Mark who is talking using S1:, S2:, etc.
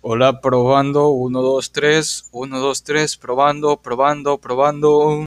S1: Hola, probando, 1, 2, 3, 1, 2, 3, probando, probando, probando.